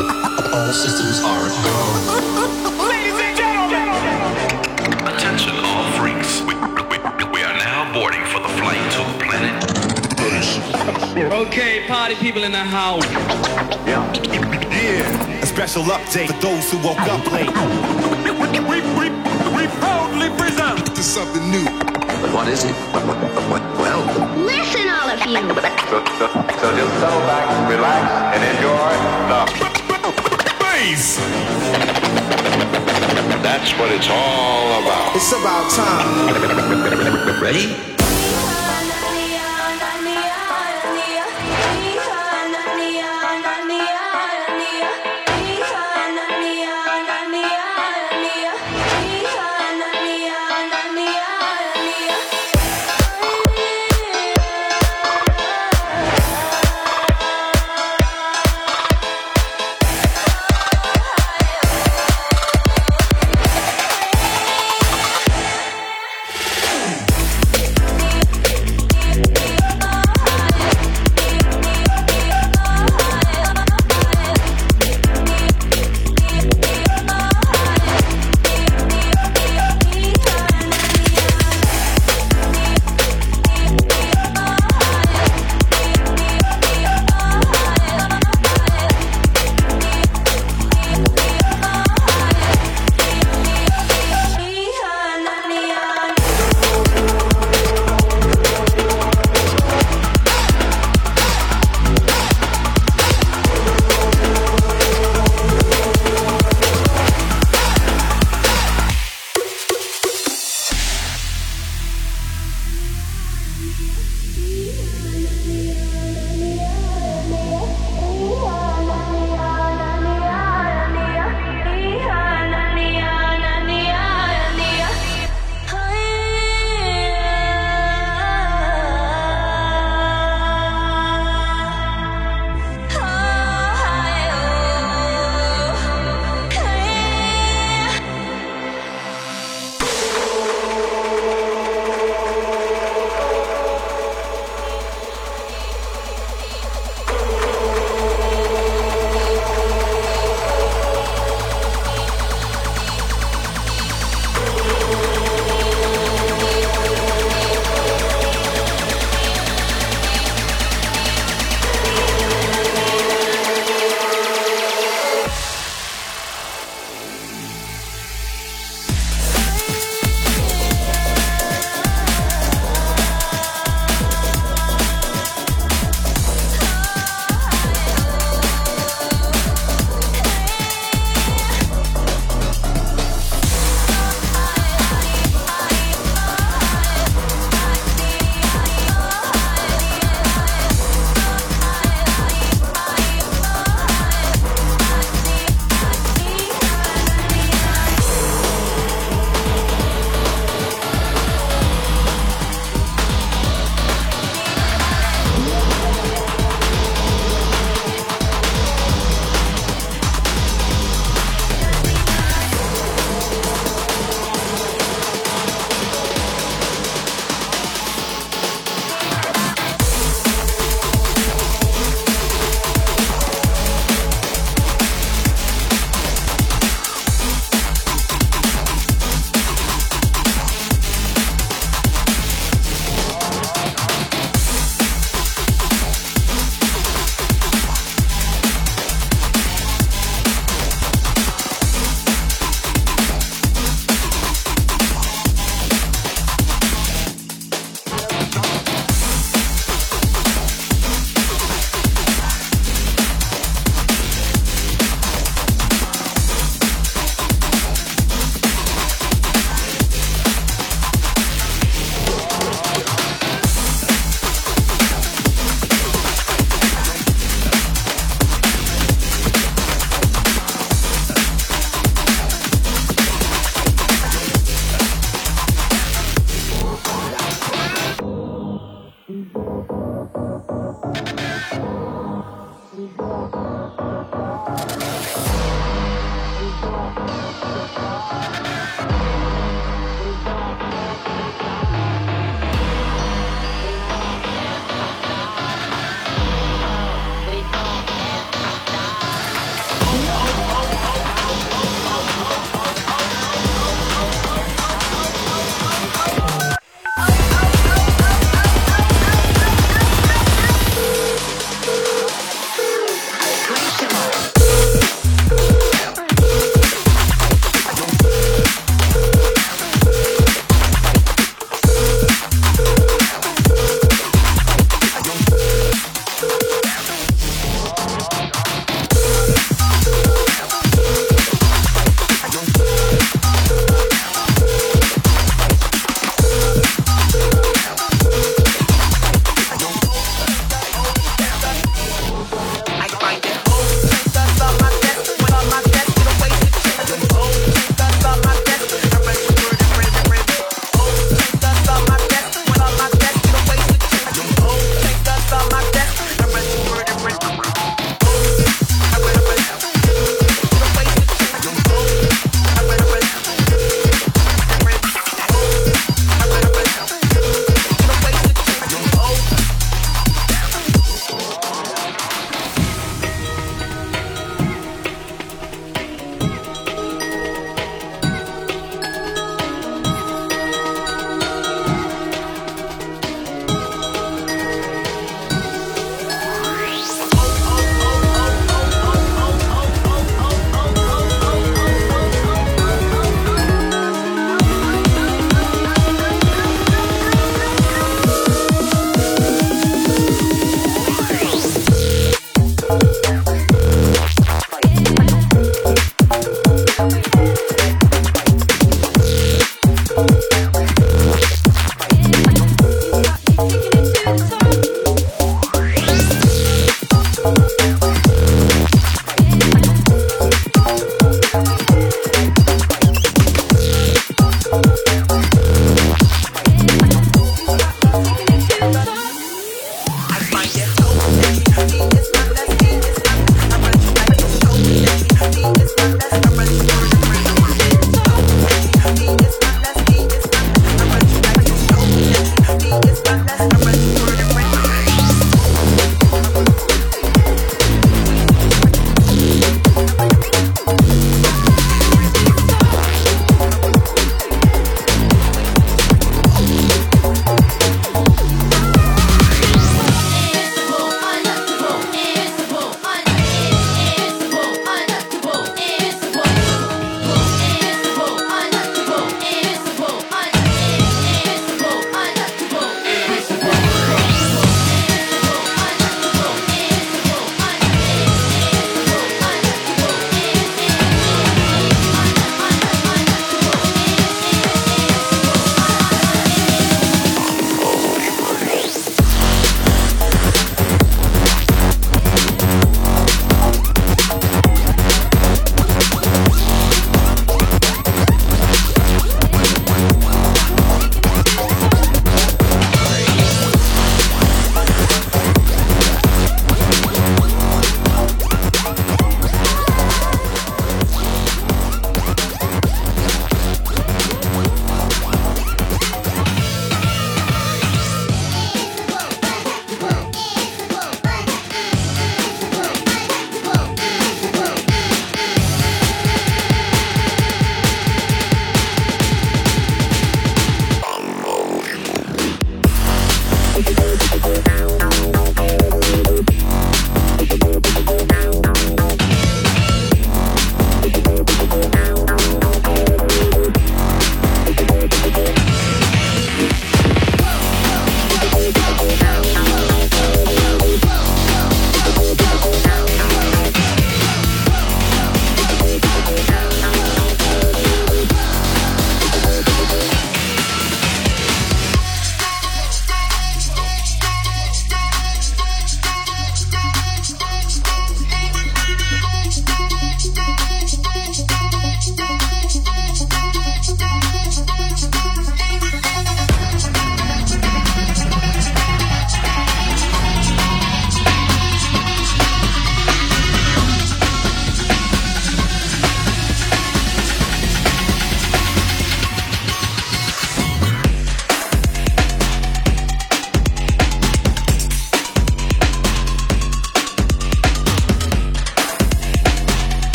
All systems are go. Ladies and gentlemen! Attention all freaks. We, we, we are now boarding for the flight to planet Okay, party people in the house. Yeah, a special update for those who woke up late. We, we, we proudly present To something new. But what is it? Well, Listen, all of you. So, so, so just settle back, relax, and enjoy the. Bass! That's what it's all about. It's about time. ready?